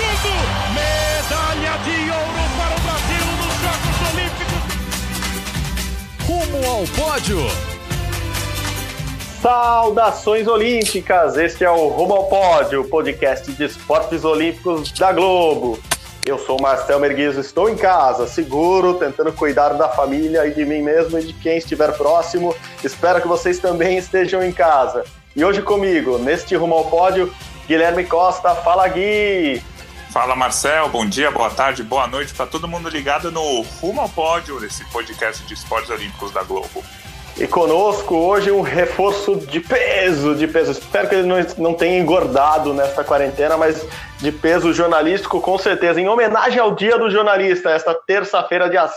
tudo! Medalha de ouro para o Brasil nos Jogos Olímpicos! Rumo ao pódio! Saudações Olímpicas! Este é o Rumo ao Pódio, podcast de esportes olímpicos da Globo. Eu sou o Marcel Merguizo, estou em casa, seguro, tentando cuidar da família e de mim mesmo e de quem estiver próximo. Espero que vocês também estejam em casa. E hoje comigo, neste Rumo ao Pódio, Guilherme Costa. Fala, Gui! Fala, Marcel. Bom dia, boa tarde, boa noite para todo mundo ligado no Rumo ao Pódio, esse podcast de esportes olímpicos da Globo. E conosco hoje um reforço de peso, de peso. Espero que ele não, não tenha engordado nesta quarentena, mas de peso jornalístico com certeza. Em homenagem ao Dia do Jornalista, esta terça-feira, dia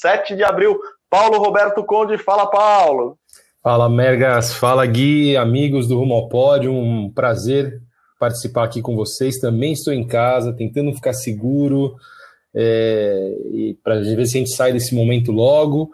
7 de abril. Paulo Roberto Conde, fala Paulo. Fala Mergas, fala Gui, amigos do Rumo ao Pódio, um prazer participar aqui com vocês. Também estou em casa, tentando ficar seguro, é, para ver se a gente sai desse momento logo.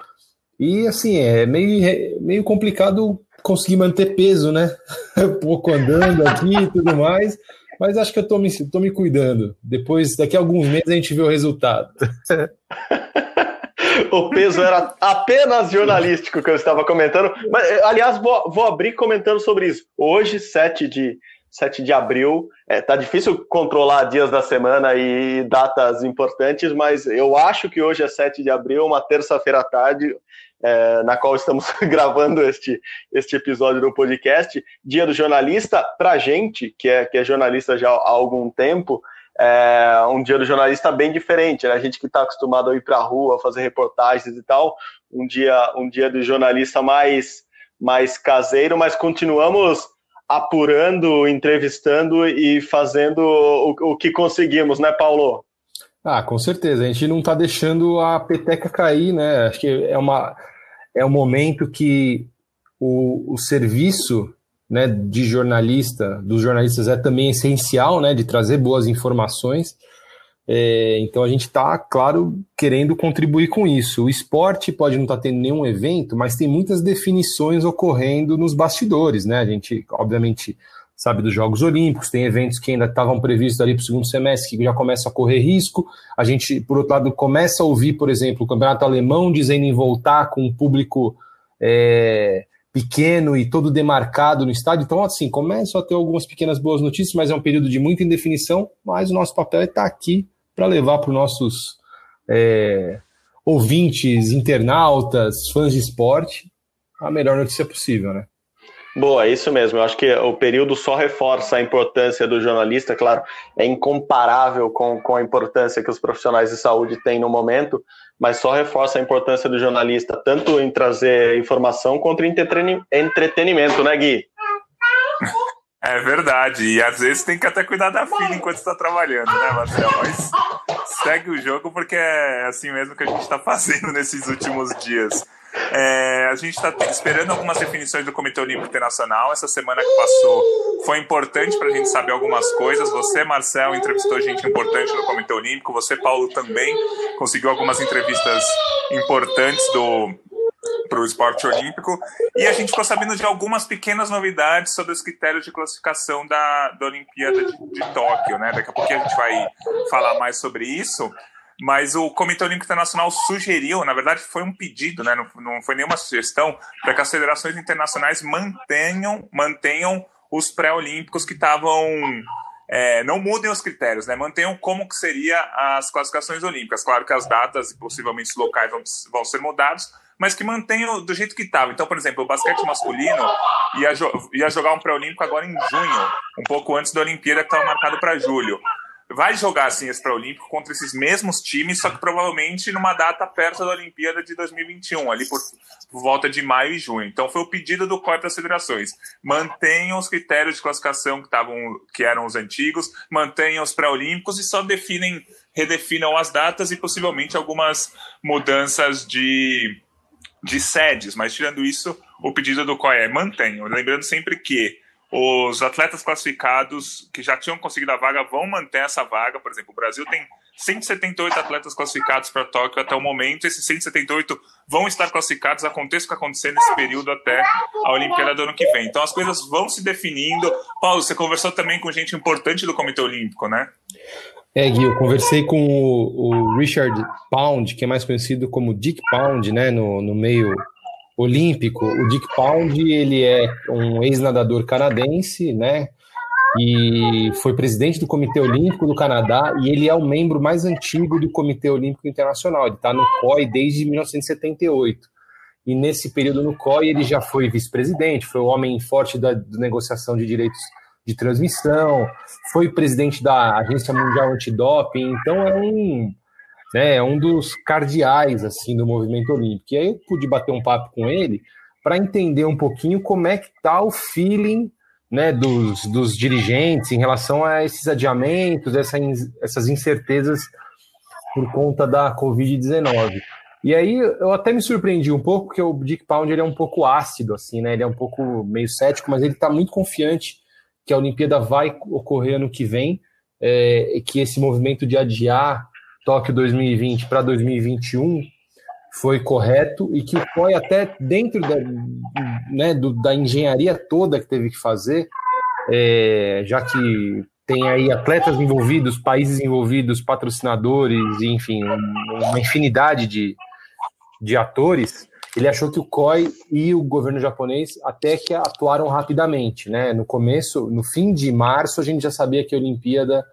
E assim, é meio, é meio complicado conseguir manter peso, né? pouco andando aqui e tudo mais. Mas acho que eu tô me, tô me cuidando. Depois, daqui a alguns meses, a gente vê o resultado. o peso era apenas jornalístico que eu estava comentando. Mas, aliás, vou, vou abrir comentando sobre isso. Hoje, 7 de, 7 de abril, é, tá difícil controlar dias da semana e datas importantes, mas eu acho que hoje é 7 de abril, uma terça-feira à tarde é, na qual estamos gravando este, este episódio do podcast, Dia do Jornalista, para a gente, que é, que é jornalista já há algum tempo, é um dia do jornalista bem diferente, né? A gente que está acostumado a ir para a rua, fazer reportagens e tal, um dia, um dia do jornalista mais, mais caseiro, mas continuamos apurando, entrevistando e fazendo o, o que conseguimos, né, Paulo? Ah, com certeza. A gente não está deixando a peteca cair, né? Acho que é, uma, é um momento que o, o serviço né, de jornalista, dos jornalistas, é também essencial, né? De trazer boas informações. É, então a gente está, claro, querendo contribuir com isso. O esporte pode não estar tá tendo nenhum evento, mas tem muitas definições ocorrendo nos bastidores, né? A gente, obviamente sabe, dos Jogos Olímpicos, tem eventos que ainda estavam previstos ali para o segundo semestre, que já começam a correr risco. A gente, por outro lado, começa a ouvir, por exemplo, o Campeonato Alemão dizendo em voltar com um público é, pequeno e todo demarcado no estádio. Então, assim, começam a ter algumas pequenas boas notícias, mas é um período de muita indefinição, mas o nosso papel é estar aqui para levar para os nossos é, ouvintes, internautas, fãs de esporte, a melhor notícia possível, né? Boa, é isso mesmo. Eu acho que o período só reforça a importância do jornalista, claro, é incomparável com, com a importância que os profissionais de saúde têm no momento, mas só reforça a importância do jornalista, tanto em trazer informação quanto em entretenimento, né, Gui? É verdade, e às vezes tem que até cuidar da filha enquanto está trabalhando, né, Marcelo? Mas segue o jogo porque é assim mesmo que a gente está fazendo nesses últimos dias. É, a gente está esperando algumas definições do Comitê Olímpico Internacional. Essa semana que passou foi importante para a gente saber algumas coisas. Você, Marcel, entrevistou gente importante no Comitê Olímpico. Você, Paulo, também conseguiu algumas entrevistas importantes do para o esporte olímpico. E a gente ficou sabendo de algumas pequenas novidades sobre os critérios de classificação da, da Olimpíada de, de Tóquio. Né? Daqui a pouquinho a gente vai falar mais sobre isso mas o Comitê Olímpico Internacional sugeriu, na verdade foi um pedido, né, não, não foi nenhuma sugestão, para que as federações internacionais mantenham, mantenham os pré-olímpicos que estavam é, não mudem os critérios, né? Mantenham como que seria as classificações olímpicas. Claro que as datas e possivelmente os locais vão, vão ser mudados, mas que mantenham do jeito que estava. Então, por exemplo, o basquete masculino ia, jo ia jogar um pré-olímpico agora em junho, um pouco antes da Olimpíada que estava marcado para julho vai jogar assim esse pré-olímpico contra esses mesmos times, só que provavelmente numa data perto da Olimpíada de 2021, ali por, por volta de maio e junho. Então foi o pedido do COI para as federações. Mantenham os critérios de classificação que, estavam, que eram os antigos, mantenham os pré-olímpicos e só definem, redefinam as datas e possivelmente algumas mudanças de, de sedes. Mas tirando isso, o pedido do COI é mantenham. Lembrando sempre que os atletas classificados que já tinham conseguido a vaga vão manter essa vaga. Por exemplo, o Brasil tem 178 atletas classificados para Tóquio até o momento. Esses 178 vão estar classificados, aconteça o que acontecer nesse período até a Olimpíada do ano que vem. Então as coisas vão se definindo. Paulo, você conversou também com gente importante do Comitê Olímpico, né? É, Gui, eu conversei com o, o, Richard Pound, que é mais conhecido como Dick Pound, né, no, no meio olímpico. O Dick Pound, ele é um ex-nadador canadense, né, e foi presidente do Comitê Olímpico do Canadá e ele é o membro mais antigo do Comitê Olímpico Internacional. Ele está no COI desde 1978. E nesse período no COI ele já foi vice-presidente, foi o homem forte da, da negociação de direitos de transmissão, foi presidente da Agência Mundial Antidoping, então é um, né, é um dos cardeais assim do movimento olímpico. E aí eu pude bater um papo com ele para entender um pouquinho como é que tá o feeling né, dos, dos dirigentes em relação a esses adiamentos, essa, essas incertezas por conta da Covid-19. E aí eu até me surpreendi um pouco, porque o Dick Pound ele é um pouco ácido, assim, né? Ele é um pouco meio cético, mas ele está muito confiante que a Olimpíada vai ocorrer ano que vem, é, e que esse movimento de adiar Tóquio 2020 para 2021 foi correto e que o COI até dentro da, né, do, da engenharia toda que teve que fazer, é, já que tem aí atletas envolvidos, países envolvidos, patrocinadores, enfim, uma infinidade de, de atores, ele achou que o COI e o governo japonês até que atuaram rapidamente, né? No começo, no fim de março, a gente já sabia que a Olimpíada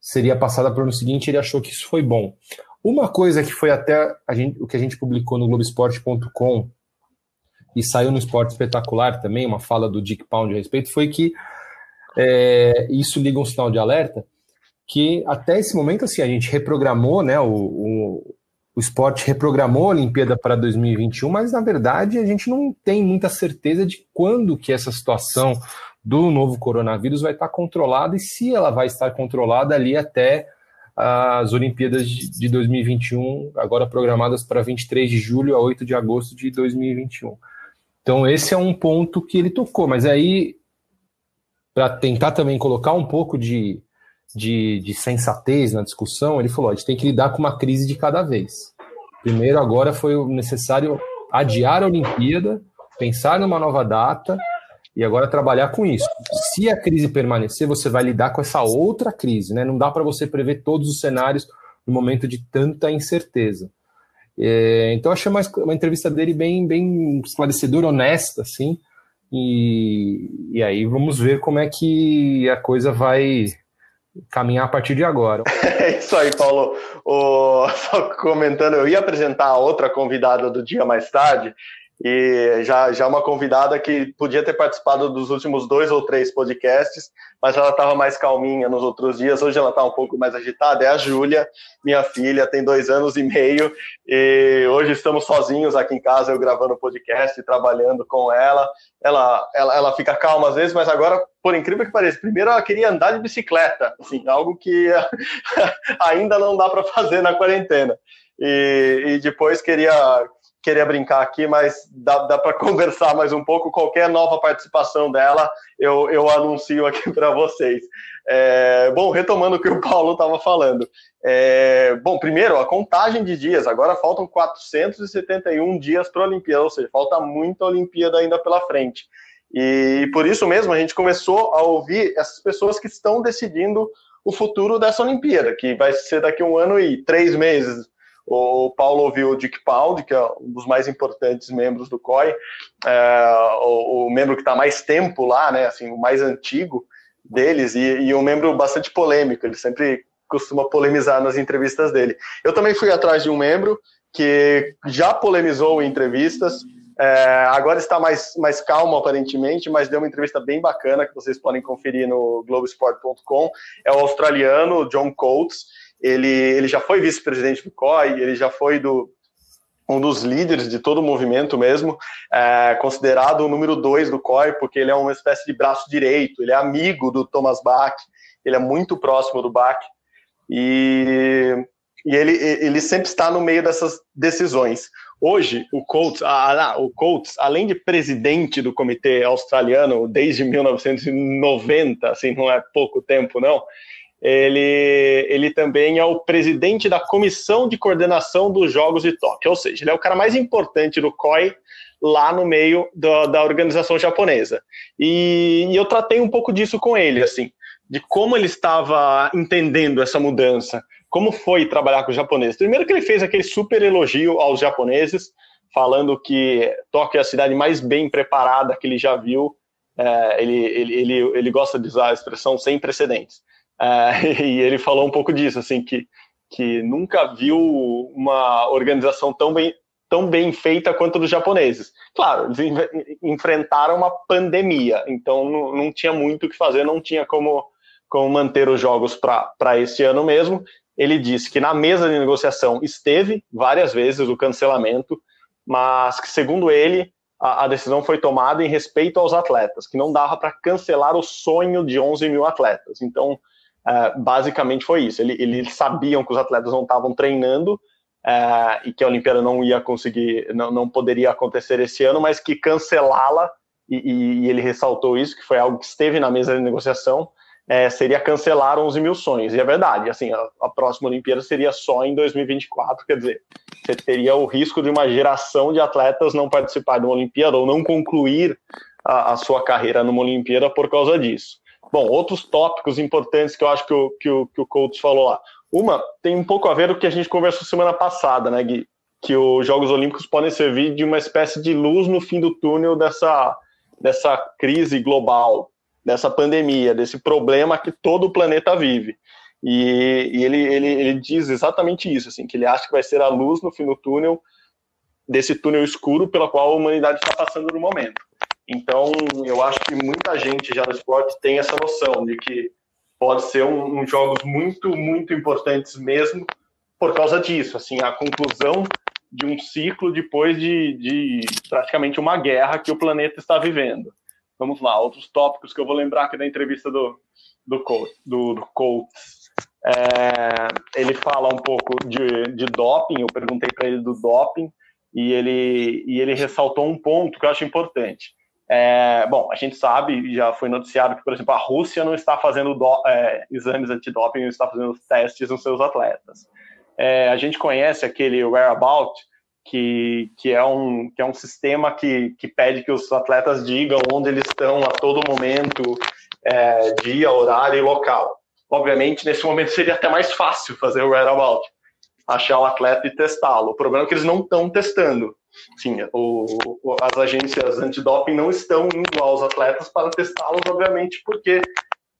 seria passada para o ano seguinte, ele achou que isso foi bom. Uma coisa que foi até gente, o que a gente publicou no Globoesporte.com e saiu no Esporte Espetacular também, uma fala do Dick Pound a respeito, foi que é, isso liga um sinal de alerta, que até esse momento assim, a gente reprogramou né, o, o o esporte reprogramou a Olimpíada para 2021, mas na verdade a gente não tem muita certeza de quando que essa situação do novo coronavírus vai estar controlada e se ela vai estar controlada ali até as Olimpíadas de 2021, agora programadas para 23 de julho a 8 de agosto de 2021. Então esse é um ponto que ele tocou, mas aí para tentar também colocar um pouco de de, de sensatez na discussão, ele falou: a gente tem que lidar com uma crise de cada vez. Primeiro, agora foi necessário adiar a Olimpíada, pensar numa nova data e agora trabalhar com isso. Se a crise permanecer, você vai lidar com essa outra crise, né? Não dá para você prever todos os cenários no momento de tanta incerteza. É, então, achei uma, uma entrevista dele bem, bem esclarecedora, honesta, assim. E, e aí vamos ver como é que a coisa vai caminhar a partir de agora. É isso aí, Paulo. O, só comentando, eu ia apresentar a outra convidada do dia mais tarde, e já, já uma convidada que podia ter participado dos últimos dois ou três podcasts, mas ela estava mais calminha nos outros dias. Hoje ela está um pouco mais agitada. É a Júlia, minha filha, tem dois anos e meio, e hoje estamos sozinhos aqui em casa, eu gravando podcast, trabalhando com ela. Ela, ela, ela fica calma às vezes, mas agora, por incrível que pareça, primeiro ela queria andar de bicicleta, assim, algo que ainda não dá para fazer na quarentena. E, e depois queria queria brincar aqui, mas dá, dá para conversar mais um pouco. Qualquer nova participação dela, eu, eu anuncio aqui para vocês. É, bom, retomando o que o Paulo estava falando. É, bom, primeiro, a contagem de dias. Agora faltam 471 dias para a Olimpíada, ou seja, falta muita Olimpíada ainda pela frente. E por isso mesmo a gente começou a ouvir essas pessoas que estão decidindo o futuro dessa Olimpíada, que vai ser daqui a um ano e três meses, o Paulo ouviu o Dick Pound, que é um dos mais importantes membros do COI, é, o, o, membro que está mais tempo lá, né, assim, o mais antigo deles, e, e um membro bastante polêmico, ele sempre costuma polemizar nas entrevistas dele. Eu também fui atrás de um membro que já polemizou em entrevistas, é, agora está mais, mais calmo aparentemente, mas deu uma entrevista bem bacana que vocês podem conferir no Globesport.com. É o australiano John Coates, ele, ele já foi vice-presidente do COI, ele já foi do, um dos líderes de todo o movimento mesmo, é, considerado o número dois do COI, porque ele é uma espécie de braço direito, ele é amigo do Thomas Bach, ele é muito próximo do Bach, e, e ele, ele sempre está no meio dessas decisões. Hoje, o Coates, ah, o Coates, além de presidente do comitê australiano desde 1990, assim, não é pouco tempo, não, ele, ele também é o presidente da comissão de coordenação dos Jogos de Tóquio, ou seja, ele é o cara mais importante do COI lá no meio da, da organização japonesa. E, e, eu tratei um pouco disso com ele, assim, de como ele estava entendendo essa mudança, como foi trabalhar com os japoneses. Primeiro que ele fez aquele super elogio aos japoneses, falando que Tóquio é a cidade mais bem preparada que ele já viu. É, ele, ele, ele, ele gosta de usar a expressão sem precedentes. É, e ele falou um pouco disso, assim, que, que nunca viu uma organização tão bem, tão bem feita quanto dos japoneses. Claro, eles enfrentaram uma pandemia, então não, não tinha muito o que fazer, não tinha como, como manter os jogos para esse ano mesmo. Ele disse que na mesa de negociação esteve várias vezes o cancelamento, mas que, segundo ele, a, a decisão foi tomada em respeito aos atletas, que não dava para cancelar o sonho de 11 mil atletas. Então, é, basicamente foi isso. Ele, eles sabiam que os atletas não estavam treinando é, e que a Olimpíada não ia conseguir, não, não poderia acontecer esse ano, mas que cancelá-la, e, e, ele ressaltou isso, que foi algo que esteve na mesa de negociação, é, seria cancelar 11 mil sonhos. E é verdade, assim, a, a, próxima Olimpíada seria só em 2024, quer dizer, você teria o risco de uma geração de atletas não participar de uma Olimpíada ou não concluir a, a sua carreira numa Olimpíada por causa disso. Bom, outros tópicos importantes que eu acho que o, que o, que o Coates falou lá. Uma tem um pouco a ver com o que a gente conversou semana passada, né, Gui? Que os Jogos Olímpicos podem servir de uma espécie de luz no fim do túnel dessa, dessa crise global dessa pandemia, desse problema que todo o planeta vive. E, e ele, ele, ele diz exatamente isso, assim, que ele acha que vai ser a luz no fim do túnel, desse túnel escuro pela qual a humanidade está passando no momento. Então, eu acho que muita gente já no esporte tem essa noção de que pode ser um, um jogos muito, muito importantes mesmo por causa disso, assim, a conclusão de um ciclo depois de, de praticamente uma guerra que o planeta está vivendo. Vamos lá, outros tópicos que eu vou lembrar aqui da entrevista do, do. Do, do Coates. É, ele fala um pouco de, de doping, eu perguntei para ele do doping, e ele, e ele ressaltou um ponto que eu acho importante. É, bom, a gente sabe, já foi noticiado que, por exemplo, a Rússia não está fazendo do, é, exames antidoping, não está fazendo testes nos seus atletas. É, a gente conhece aquele whereabout, que, que, é um, que é um sistema que, que pede que os atletas digam onde eles estão a todo momento, é, dia, horário e local. Obviamente, nesse momento seria até mais fácil fazer o whereabout, achar o atleta e testá-lo. O problema é que eles não estão testando. Sim, o, o, as agências antidoping não estão indo aos atletas para testá-los, obviamente, porque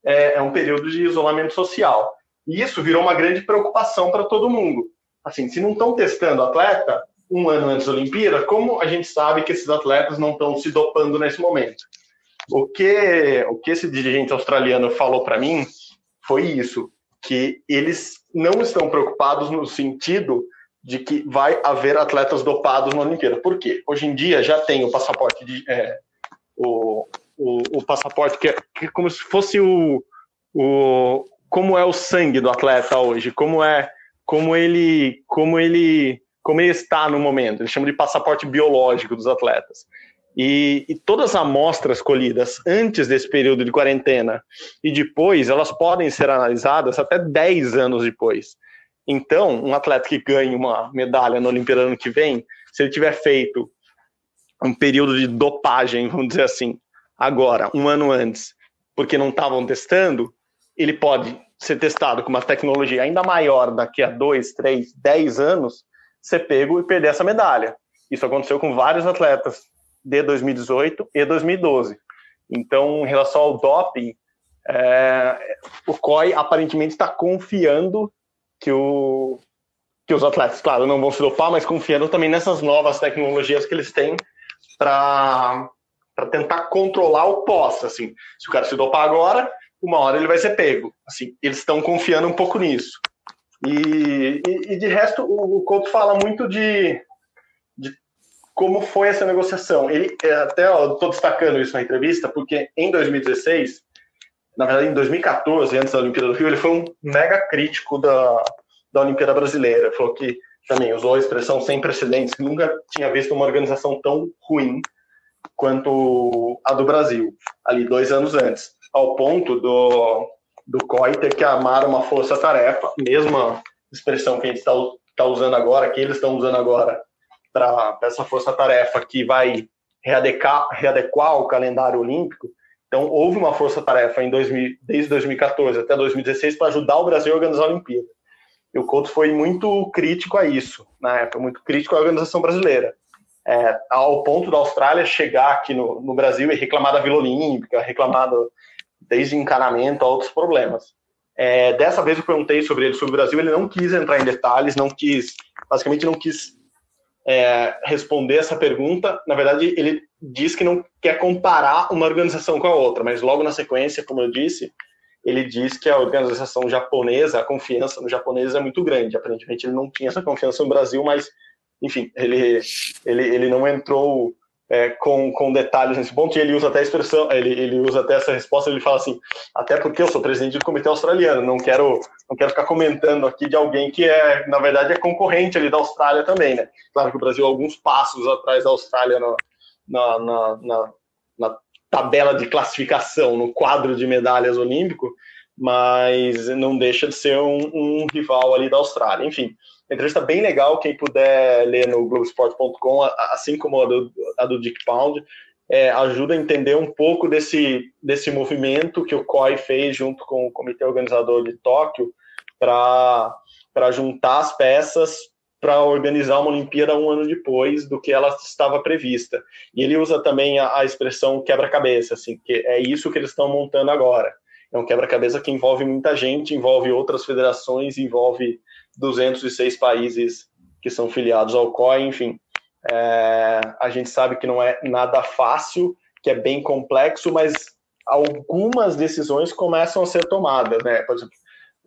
é, é um período de isolamento social. E isso virou uma grande preocupação para todo mundo. Assim, se não estão testando atleta, um ano antes da Olimpíada, como a gente sabe que esses atletas não estão se dopando nesse momento? O que, o que esse dirigente australiano falou para mim foi isso, que eles não estão preocupados no sentido de que vai haver atletas dopados na Olimpíada. Por quê? Hoje em dia já tem o passaporte de é, o, o, o, passaporte que é, que é como se fosse o, o como é o sangue do atleta hoje, como é como ele como ele como ele está no momento. Eles chamam de passaporte biológico dos atletas. E, e, todas as amostras colhidas antes desse período de quarentena e depois, elas podem ser analisadas até 10 anos depois. Então, um atleta que ganhe uma medalha no Olimpíada ano que vem, se ele tiver feito um período de dopagem, vamos dizer assim, agora, um ano antes, porque não estavam testando, ele pode ser testado com uma tecnologia ainda maior daqui a dois, três, dez anos ser pego e perder essa medalha. Isso aconteceu com vários atletas de 2018 e 2012. Então, em relação ao doping, é, o COI aparentemente está confiando que, o, que os atletas, claro, não vão se dopar, mas confiando também nessas novas tecnologias que eles têm para tentar controlar o pós. Assim, se o cara se dopar agora, uma hora ele vai ser pego. Assim, eles estão confiando um pouco nisso. E, e, e, de resto, o, o Couto fala muito de, de como foi essa negociação. Ele é, até estou destacando isso na entrevista, porque em 2016, na verdade em 2014, antes da Olimpíada do Rio, ele foi um mega crítico da, da Olimpíada Brasileira. Falou que também usou a expressão sem precedentes, que nunca tinha visto uma organização tão ruim quanto a do Brasil, ali dois anos antes, ao ponto do, do COI ter que amar uma força-tarefa, mesma expressão que a gente está tá usando agora, que eles estão usando agora para essa força-tarefa que vai readequar, readequar o calendário olímpico. Então, houve uma força-tarefa em 2000, desde 2014 até 2016 para ajudar o Brasil a organizar a Olimpíada. E o Couto foi muito crítico a isso, na época, muito crítico à organização brasileira. É, ao ponto da Austrália chegar aqui no, no, Brasil e reclamar da Vila Olímpica, reclamar do, desde encanamento a outros problemas. É, dessa vez eu perguntei sobre ele, sobre o Brasil, ele não quis entrar em detalhes, não quis, basicamente não quis é, responder essa pergunta. Na verdade, ele diz que não quer comparar uma organização com a outra, mas logo na sequência, como eu disse, ele diz que a organização japonesa, a confiança no japonês é muito grande. Aparentemente, ele não tinha essa confiança no Brasil, mas, enfim, ele, ele, ele não entrou é, com, com detalhes nesse ponto, e ele usa até a expressão, ele, ele usa até essa resposta, ele fala assim, até porque eu sou presidente do comitê australiano, não quero, não quero ficar comentando aqui de alguém que é, na verdade, é concorrente ali da Austrália também, né? Claro que o Brasil é alguns passos atrás da Austrália no, na, na, na, na tabela de classificação, no quadro de medalhas olímpico, mas não deixa de ser um, um rival ali da Austrália. Enfim, entrevista bem legal, quem puder ler no Globoesporte.com, assim como a do, a do Dick Pound, é, ajuda a entender um pouco desse, desse movimento que o COI fez junto com o comitê organizador de Tóquio para juntar as peças para organizar uma Olimpíada um ano depois do que ela estava prevista. E ele usa também a, a expressão quebra-cabeça, assim, que é isso que eles estão montando agora. É um quebra-cabeça que envolve muita gente, envolve outras federações, envolve 206 países que são filiados ao COI, enfim. É, a gente sabe que não é nada fácil, que é bem complexo, mas algumas decisões começam a ser tomadas, né? Por exemplo,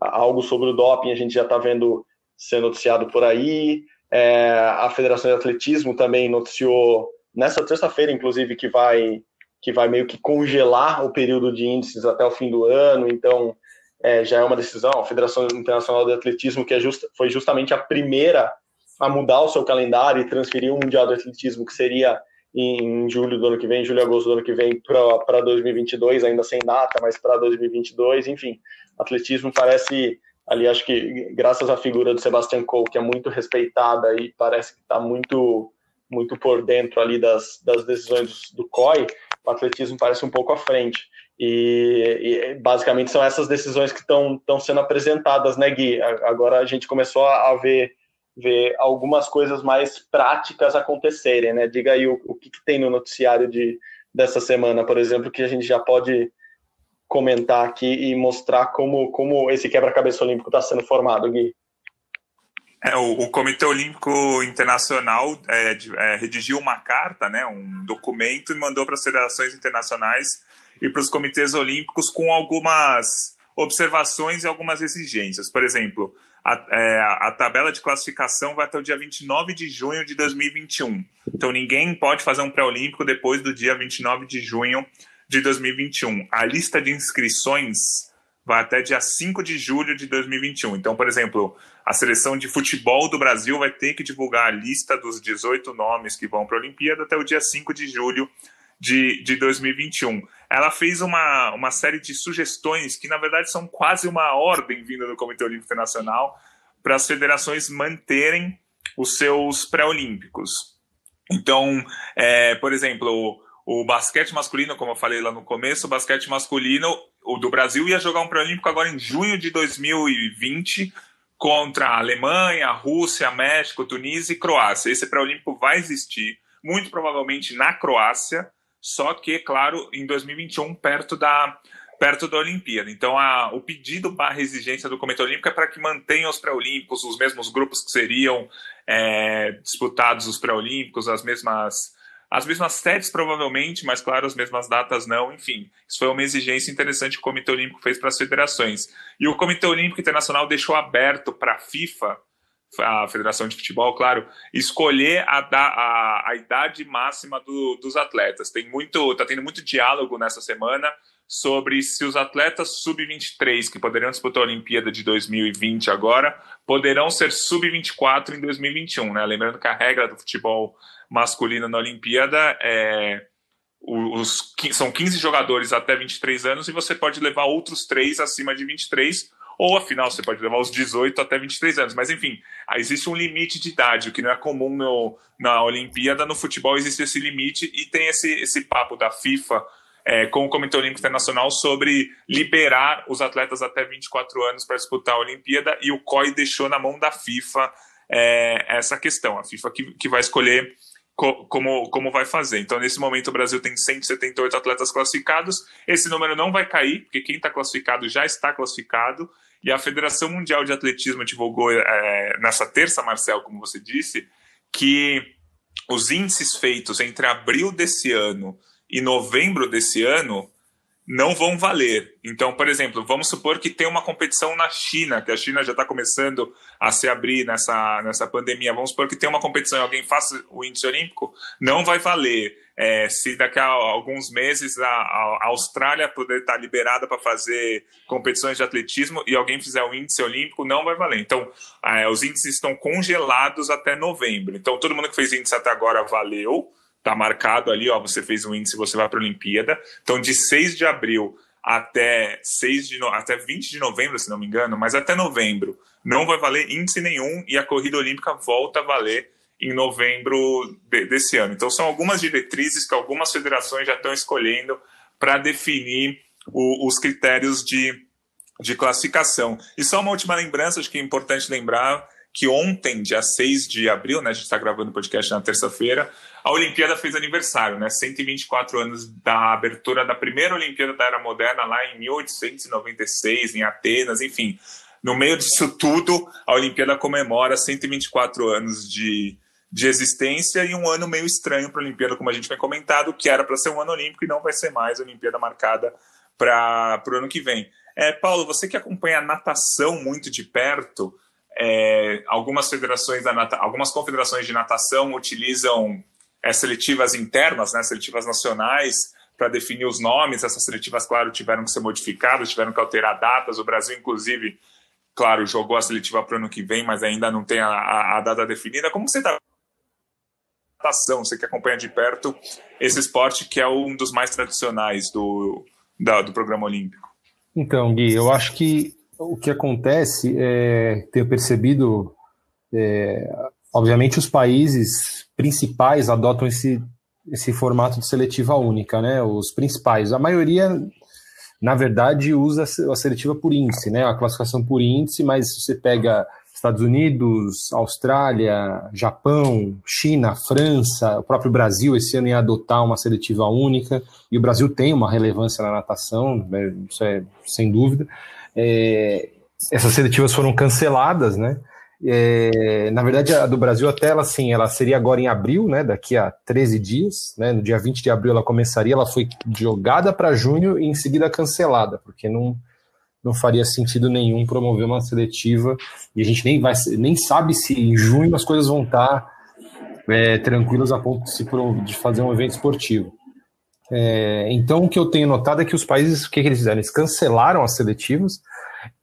algo sobre o doping a gente já está vendo ser noticiado por aí. É, a Federação de Atletismo também noticiou nessa terça-feira, inclusive, que vai que vai meio que congelar o período de índices até o fim do ano. Então, é, já é uma decisão. A Federação Internacional de Atletismo, que é foi justamente a primeira a mudar o seu calendário e transferir o Mundial de Atletismo, que seria em julho do ano que vem, julho e agosto do ano que vem, para 2022, ainda sem data, mas para 2022, enfim. Atletismo parece, ali, acho que graças à figura do Sebastian Coe, que é muito respeitada e parece que está muito, muito por dentro ali das, das decisões do COI, o atletismo parece um pouco à frente. E, e, basicamente são essas decisões que estão sendo apresentadas, né, Gui? Agora a gente começou a, ver, ver algumas coisas mais práticas acontecerem, né? Diga aí o, o que, que, tem no noticiário de, dessa semana, por exemplo, que a gente já pode comentar aqui e mostrar como, como esse quebra-cabeça olímpico está sendo formado, Gui. É, o, o, Comitê Olímpico Internacional é, é, redigiu uma carta, né, um documento, e mandou para as federações internacionais e para os comitês olímpicos com algumas observações e algumas exigências. Por exemplo, a, é, a, tabela de classificação vai até o dia 29 de junho de 2021. Então, ninguém pode fazer um pré-olímpico depois do dia 29 de junho de 2021. A lista de inscrições vai até dia 5 de julho de 2021. Então, por exemplo, a seleção de futebol do Brasil vai ter que divulgar a lista dos 18 nomes que vão para a Olimpíada até o dia 5 de julho de, de 2021 ela fez uma, uma série de sugestões que, na verdade, são quase uma ordem vinda do Comitê Olímpico Internacional para as federações manterem os seus pré-olímpicos. Então, é, por exemplo, o, o, basquete masculino, como eu falei lá no começo, o basquete masculino o do Brasil ia jogar um pré-olímpico agora em junho de 2020 contra a Alemanha, a Rússia, México, Tunísia e Croácia. Esse pré-olímpico vai existir, muito provavelmente na Croácia, só que, claro, em 2021, perto da, perto da Olimpíada. Então, a, o pedido barra exigência do Comitê Olímpico é para que mantenha os pré-olímpicos, os mesmos grupos que seriam é, disputados os pré-olímpicos, as mesmas, as mesmas sedes, provavelmente, mas, claro, as mesmas datas não. Enfim, isso foi uma exigência interessante que o Comitê Olímpico fez para as federações. E o Comitê Olímpico Internacional deixou aberto para a FIFA a Federação de Futebol, claro, escolher a, a, a idade máxima do, dos atletas. Tem muito, tá tendo muito diálogo nessa semana sobre se os atletas sub-23 que poderiam disputar a Olimpíada de 2020 agora poderão ser sub-24 em 2021, né? Lembrando que a regra do futebol masculino na Olimpíada é os, são 15 jogadores até 23 anos e você pode levar outros três acima de 23 ou afinal você pode levar os 18 até 23 anos. Mas enfim, existe um limite de idade, o que não é comum no, na Olimpíada. No futebol existe esse limite e tem esse, esse papo da FIFA é, com o Comitê Olímpico Internacional sobre liberar os atletas até 24 anos para disputar a Olimpíada e o COI deixou na mão da FIFA é, essa questão. A FIFA que, que vai escolher co como, como vai fazer. Então, nesse momento, o Brasil tem 178 atletas classificados. Esse número não vai cair, porque quem está classificado já está classificado. E a Federação Mundial de Atletismo divulgou é, nessa terça, Marcel, como você disse, que os índices feitos entre abril desse ano e novembro desse ano não vão valer. Então, por exemplo, vamos supor que tem uma competição na China, que a China já está começando a se abrir nessa, nessa pandemia. Vamos supor que tem uma competição e alguém faça o índice olímpico, não vai valer. É, se daqui a alguns meses a, a Austrália puder estar tá liberada para fazer competições de atletismo e alguém fizer o índice olímpico, não vai valer. Então, é, os índices estão congelados até novembro. Então, todo mundo que fez índice até agora valeu Tá marcado ali, ó, você fez um índice, você vai para a Olimpíada. Então, de 6 de abril até 6 de no... até 20 de novembro, se não me engano, mas até novembro não vai valer índice nenhum e a corrida olímpica volta a valer em novembro de, desse ano. Então são algumas diretrizes que algumas federações já estão escolhendo para definir o, os critérios de, de classificação. E só uma última lembrança, acho que é importante lembrar que ontem, dia 6 de abril, né, a gente está gravando o podcast na terça-feira, a Olimpíada fez aniversário, né? 124 anos da abertura da primeira Olimpíada da Era Moderna lá em 1896, em Atenas, enfim. No meio disso tudo, a Olimpíada comemora 124 anos de, de existência e um ano meio estranho para a Olimpíada, como a gente vem comentado, que era para ser um ano olímpico e não vai ser mais a Olimpíada marcada para o ano que vem. É, Paulo, você que acompanha a natação muito de perto, é, algumas federações algumas confederações de natação utilizam é, seletivas internas, né, seletivas nacionais, para definir os nomes. Essas seletivas, claro, tiveram que ser modificadas, tiveram que alterar datas. O Brasil, inclusive, claro, jogou a seletiva para o ano que vem, mas ainda não tem a, a, a data definida. Como você está natação, você que acompanha de perto esse esporte que é um dos mais tradicionais do, da, do programa olímpico? Então, Gui, eu acho que o que acontece é ter percebido, é, obviamente, os países principais adotam esse, esse formato de seletiva única, né? Os principais. A maioria, na verdade, usa a seletiva por índice, né? A classificação por índice, mas você pega Estados Unidos, Austrália, Japão, China, França, o próprio Brasil esse ano ia adotar uma seletiva única, e o Brasil tem uma relevância na natação, né? isso é sem dúvida. É, essas seletivas foram canceladas, né? É, na verdade, a do Brasil até ela assim, ela seria agora em abril, né? Daqui a 13 dias, né? No dia 20 de abril ela começaria, ela foi jogada para junho e em seguida cancelada, porque não, não faria sentido nenhum promover uma seletiva e a gente nem vai nem sabe se em junho as coisas vão estar tá, é, tranquilas a ponto de, se, de fazer um evento esportivo. É, então o que eu tenho notado é que os países, o que, que eles fizeram? Eles cancelaram as seletivas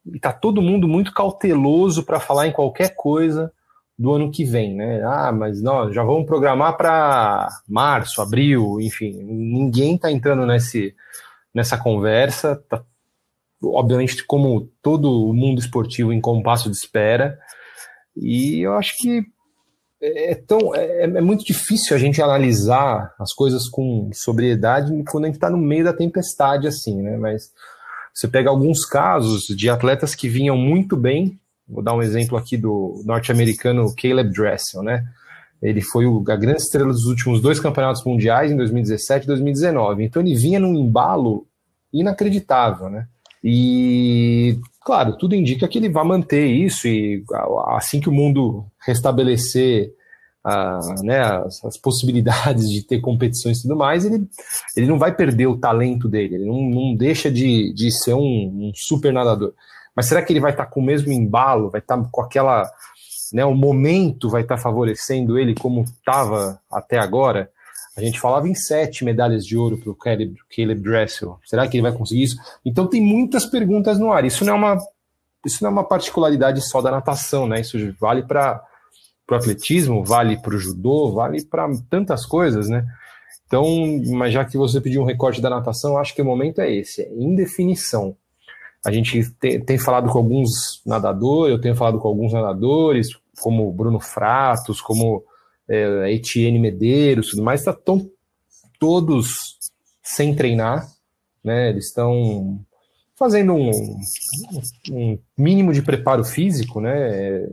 e tá todo mundo muito cauteloso para falar em qualquer coisa do ano que vem, né? Ah, mas nós já vamos programar para março, abril, enfim, ninguém está entrando nesse, nessa conversa, tá, obviamente como todo o mundo esportivo em compasso de espera, e eu acho que é, é tão é, é muito difícil a gente analisar as coisas com sobriedade quando a gente está no meio da tempestade assim, né? Mas você pega alguns casos de atletas que vinham muito bem, vou dar um exemplo aqui do norte-americano Caleb Dressel, né? Ele foi o, a grande estrela dos últimos dois campeonatos mundiais, em 2017 e 2019. Então ele vinha num embalo inacreditável, né? E, claro, tudo indica que ele vai manter isso e assim que o mundo restabelecer a, né, as, as, possibilidades de ter competições e tudo mais, ele, ele não vai perder o talento dele, ele não, não deixa de, de ser um, um super nadador. Mas será que ele vai estar tá com o mesmo embalo, vai estar tá com aquela. Né, o momento vai estar tá favorecendo ele como estava até agora? A gente falava em sete medalhas de ouro para o Caleb, Caleb Dressel. Será que ele vai conseguir isso? Então tem muitas perguntas no ar. Isso não é uma, isso não é uma particularidade só da natação, né? Isso vale para o atletismo, vale para o judô, vale para tantas coisas, né? Então, mas já que você pediu um recorte da natação, acho que o momento é esse, é indefinição. A gente tem, tem falado com alguns nadadores, eu tenho falado com alguns nadadores, como Bruno Fratos, como é, Etienne Medeiros, tudo mais, estão todos sem treinar, né? Eles estão fazendo um, um, mínimo de preparo físico, né?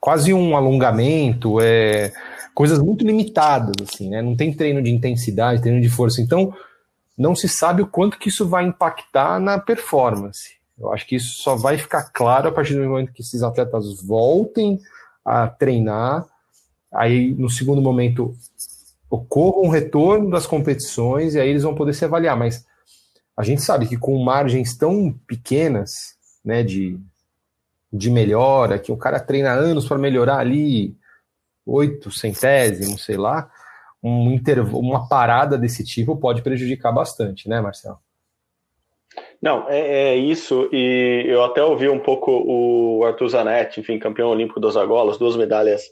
Quase um alongamento, é coisas muito limitadas, assim, né? Não tem treino de intensidade, treino de força. Então, não se sabe o quanto que isso vai impactar na performance. Eu acho que isso só vai ficar claro a partir do momento que esses atletas voltem a treinar. Aí, no segundo momento, ocorra um retorno das competições e aí eles vão poder se avaliar. Mas a gente sabe que com margens tão pequenas, né, de, de melhora, que o cara treina anos para melhorar ali oito centésimos, sei lá, um intervalo, uma parada desse tipo pode prejudicar bastante, né, Marcelo? Não, é, é, isso, e eu até ouvi um pouco o Arthur Zanetti, enfim, campeão olímpico dos argolas, duas medalhas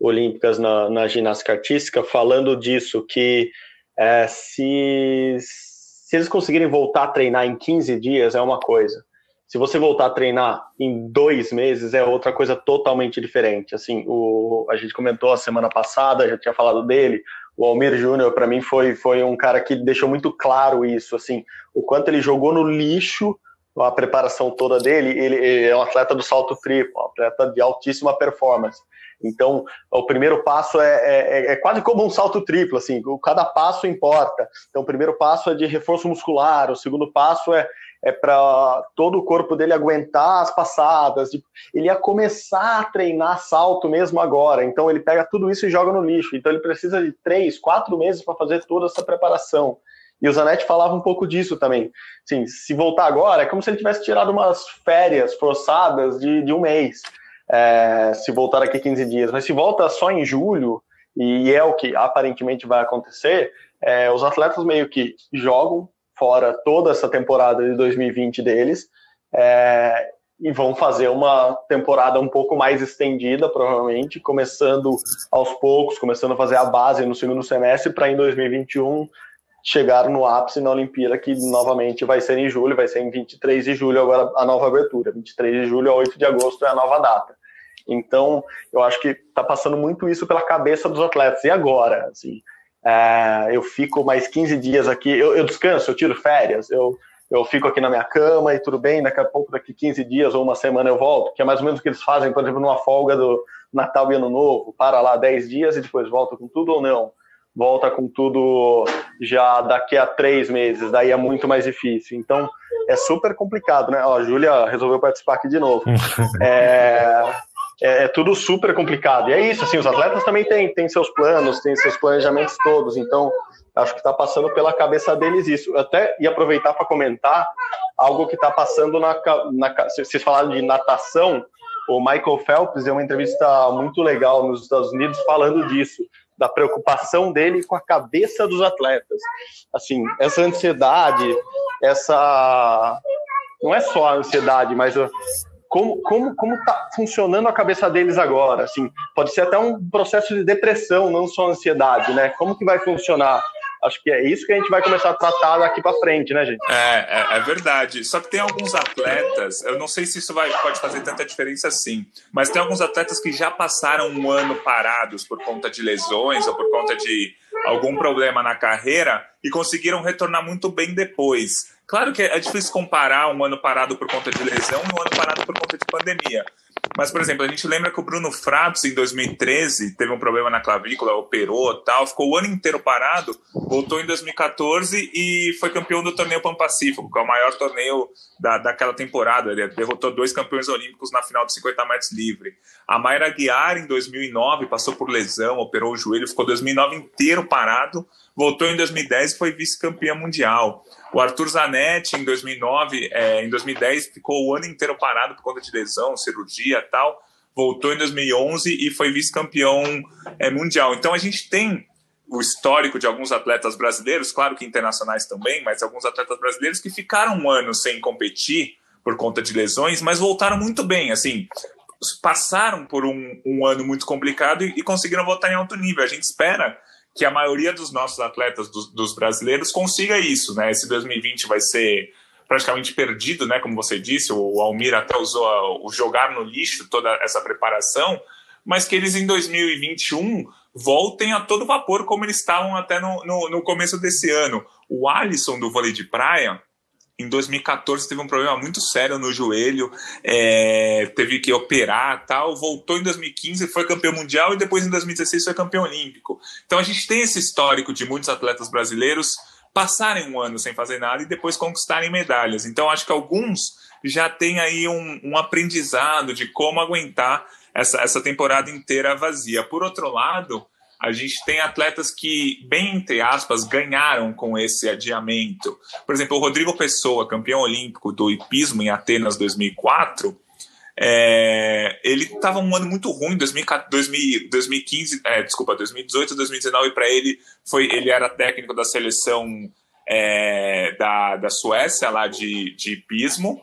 olímpicas na, na ginástica artística, falando disso, que é, se, se eles conseguirem voltar a treinar em 15 dias é uma coisa, se você voltar a treinar em dois meses é outra coisa totalmente diferente. Assim, o, a gente comentou a semana passada, já tinha falado dele, o Almir Júnior para mim foi, foi um cara que deixou muito claro isso, assim, o quanto ele jogou no lixo a preparação toda dele, ele, é um atleta do salto triplo, um atleta de altíssima performance. Então, o primeiro passo é, é, é, quase como um salto triplo, assim, cada passo importa. Então, o primeiro passo é de reforço muscular, o segundo passo é, é para todo o corpo dele aguentar as passadas. Ele ia começar a treinar salto mesmo agora, então ele pega tudo isso e joga no lixo. Então, ele precisa de três, quatro meses para fazer toda essa preparação. E o Zanetti falava um pouco disso também. Assim, se voltar agora, é como se ele tivesse tirado umas férias forçadas de, de um mês é, se voltar daqui 15 dias. Mas se volta só em julho, e é o que aparentemente vai acontecer, é, os atletas meio que jogam fora toda essa temporada de 2020 deles é, e vão fazer uma temporada um pouco mais estendida, provavelmente, começando aos poucos, começando a fazer a base no segundo semestre para em 2021 chegar no ápice na Olimpíada, que novamente vai ser em julho, vai ser em 23 de julho agora a nova abertura. 23 de julho a 8 de agosto é a nova data. Então, eu acho que está passando muito isso pela cabeça dos atletas. E agora? Assim, é, eu fico mais 15 dias aqui, eu, eu, descanso, eu tiro férias, eu, eu fico aqui na minha cama e tudo bem, daqui a pouco, daqui 15 dias ou uma semana eu volto, que é mais ou menos o que eles fazem, por exemplo, numa folga do Natal e Ano Novo, para lá 10 dias e depois volta com tudo ou não volta com tudo já daqui a três meses, daí é muito mais difícil. Então é super complicado, né? Ó, a Júlia resolveu participar aqui de novo. É, é, é, tudo super complicado. E é isso, assim, os atletas também têm, têm seus planos, têm seus planejamentos todos, então acho que está passando pela cabeça deles isso. Eu até ia aproveitar para comentar algo que está passando na, na. Vocês falaram de natação, o Michael Phelps deu uma entrevista muito legal nos Estados Unidos falando disso, da preocupação dele com a cabeça dos atletas. Assim, essa ansiedade, essa. Não é só a ansiedade, mas como como como está funcionando a cabeça deles agora assim pode ser até um processo de depressão não só ansiedade né como que vai funcionar acho que é isso que a gente vai começar a tratar daqui para frente né gente é, é, é verdade só que tem alguns atletas eu não sei se isso vai pode fazer tanta diferença assim mas tem alguns atletas que já passaram um ano parados por conta de lesões ou por conta de algum problema na carreira e conseguiram retornar muito bem depois Claro que é difícil comparar um ano parado por conta de lesão e um ano parado por conta de pandemia. Mas, por exemplo, a gente lembra que o Bruno Fratos, em 2013, teve um problema na clavícula, operou tal, ficou o ano inteiro parado, voltou em 2014 e foi campeão do torneio Pan Pacífico, que é o maior torneio da, daquela temporada. Ele derrotou dois campeões olímpicos na final de 50 metros livre. A Mayra Guiar, em 2009, passou por lesão, operou o joelho, ficou 2009 inteiro parado, voltou em 2010 e foi vice-campeã mundial. O Arthur Zanetti, em 2009, é, em 2010, ficou o ano inteiro parado por conta de lesão, cirurgia tal. Voltou em 2011 e foi vice-campeão é, mundial. Então a gente tem o histórico de alguns atletas brasileiros, claro que internacionais também, mas alguns atletas brasileiros que ficaram um ano sem competir por conta de lesões, mas voltaram muito bem. Assim, passaram por um, um ano muito complicado e, e conseguiram voltar em alto nível. A gente espera que a maioria dos nossos atletas, dos, dos, brasileiros, consiga isso, né? Esse 2020 vai ser praticamente perdido, né? Como você disse, o Almir até usou o jogar no lixo toda essa preparação, mas que eles em 2021 voltem a todo vapor como eles estavam até no, no, no começo desse ano. O Alisson do vôlei de praia, em 2014 teve um problema muito sério no joelho, é, teve que operar tal, voltou em 2015, foi campeão mundial e depois em 2016 foi campeão olímpico. Então a gente tem esse histórico de muitos atletas brasileiros passarem um ano sem fazer nada e depois conquistarem medalhas. Então acho que alguns já têm aí um, um aprendizado de como aguentar essa, essa temporada inteira vazia. Por outro lado, a gente tem atletas que, bem entre aspas, ganharam com esse adiamento. Por exemplo, o Rodrigo Pessoa, campeão olímpico do hipismo em Atenas 2004, é, ele estava um ano muito ruim, 2015, é, desculpa, 2018, 2019 para ele foi, ele era técnico da seleção é, da, da Suécia lá de, de hipismo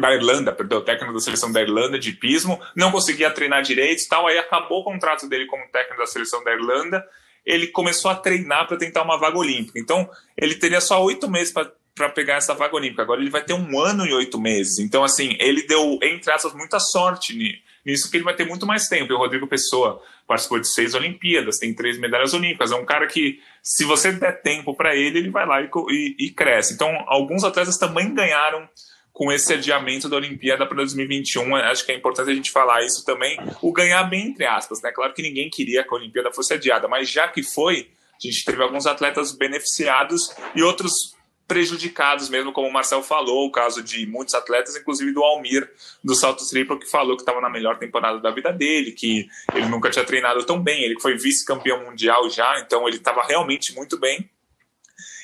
da Irlanda, perdão, técnico da seleção da Irlanda de pismo, não conseguia treinar direito e tal, aí acabou o contrato dele como técnico da seleção da Irlanda, ele começou a treinar para tentar uma vaga olímpica. Então, ele teria só oito meses para pegar essa vaga olímpica. Agora ele vai ter um ano e oito meses. Então, assim, ele deu, entre aspas, muita sorte nisso, que ele vai ter muito mais tempo. E o Rodrigo Pessoa participou de seis Olimpíadas, tem três medalhas olímpicas. É um cara que, se você der tempo para ele, ele vai lá e, e, e cresce. Então, alguns atletas também ganharam com esse adiamento da Olimpíada para 2021. Acho que é importante a gente falar isso também. O ganhar bem, entre aspas, né? Claro que ninguém queria que a Olimpíada fosse adiada, mas já que foi, a gente teve alguns atletas beneficiados e outros prejudicados mesmo, como o Marcel falou, o caso de muitos atletas, inclusive do Almir, do salto triplo, que falou que estava na melhor temporada da vida dele, que ele nunca tinha treinado tão bem, ele foi vice-campeão mundial já, então ele estava realmente muito bem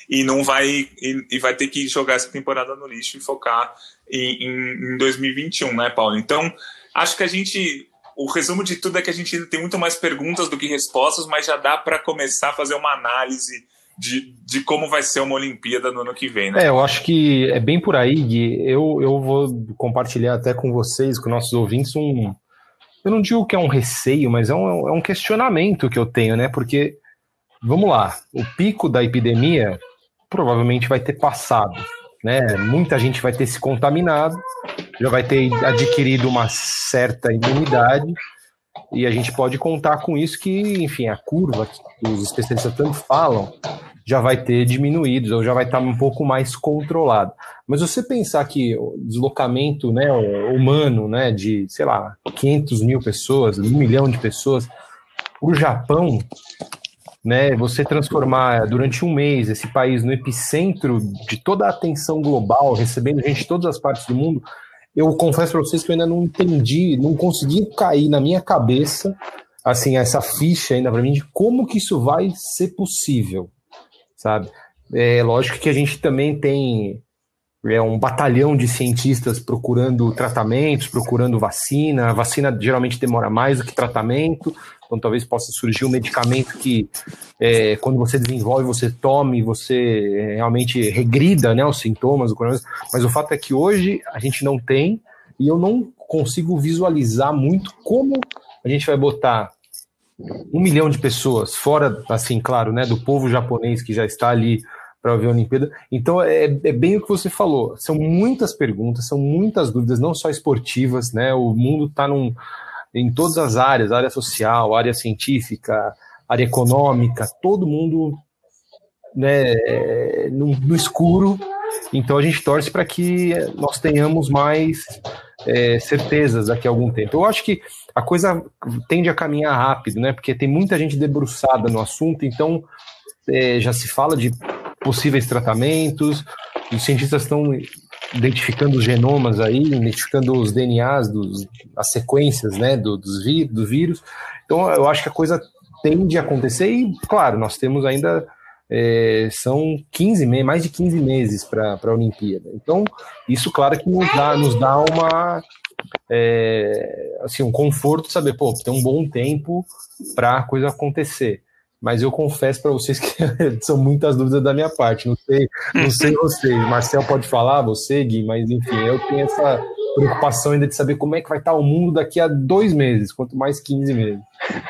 e não vai e, e, vai ter que jogar essa temporada no lixo e focar em, em, em 2021, né, Paulo? Então, acho que a gente o resumo de tudo é que a gente tem muito mais perguntas do que respostas, mas já dá para começar a fazer uma análise de, de como vai ser uma Olimpíada no ano que vem, né? É, eu acho que é bem por aí, Gui. Eu, eu vou compartilhar até com vocês, com nossos ouvintes, um. Eu não digo que é um receio, mas é um, é um questionamento que eu tenho, né? Porque, vamos lá, o pico da epidemia provavelmente vai ter passado. Né? Muita gente vai ter se contaminado, já vai ter adquirido uma certa imunidade, e a gente pode contar com isso que, enfim, a curva que os especialistas tanto falam já vai ter diminuído, ou já vai estar um pouco mais controlado. Mas você pensar que o deslocamento né, humano né, de, sei lá, 500 mil pessoas, um milhão de pessoas, o Japão né, você transformar durante um mês esse país no epicentro de toda a atenção global, recebendo gente de todas as partes do mundo, eu confesso para vocês que eu ainda não entendi, não consegui cair na minha cabeça, assim, essa ficha ainda para mim de como que isso vai ser possível, sabe? É lógico que a gente também tem é um batalhão de cientistas procurando tratamentos, procurando vacina. A vacina geralmente demora mais do que tratamento, então talvez possa surgir um medicamento que, é, quando você desenvolve, você tome, você é, realmente regrida né, os sintomas do coronavírus. Mas o fato é que hoje a gente não tem e eu não consigo visualizar muito como a gente vai botar um milhão de pessoas fora, assim, claro, né, do povo japonês que já está ali para ver a Olimpíada. Então é, é, bem o que você falou. São muitas perguntas, são muitas dúvidas, não só esportivas, né? O mundo está em todas as áreas, área social, área científica, área econômica, todo mundo né, no, no escuro. Então a gente torce para que nós tenhamos mais é, certezas daqui a algum tempo. Eu acho que a coisa tende a caminhar rápido, né? Porque tem muita gente debruçada no assunto, então é, já se fala de possíveis tratamentos, os cientistas estão identificando os genomas aí, identificando os DNAs, dos, as sequências né, do, dos do vírus. Então, eu acho que a coisa tende a acontecer e, claro, nós temos ainda. É, são 15 meses, mais de 15 meses para a Olimpíada. Então, isso, claro, que nos dá, nos dá uma. É, assim, um conforto de saber, pô, tem um bom tempo para a coisa acontecer mas eu confesso para vocês que são muitas dúvidas da minha parte. Não sei, não sei vocês. Marcel pode falar, você, Gui, mas enfim, eu tenho essa preocupação ainda de saber como é que vai estar o mundo daqui a dois meses, quanto mais 15 meses.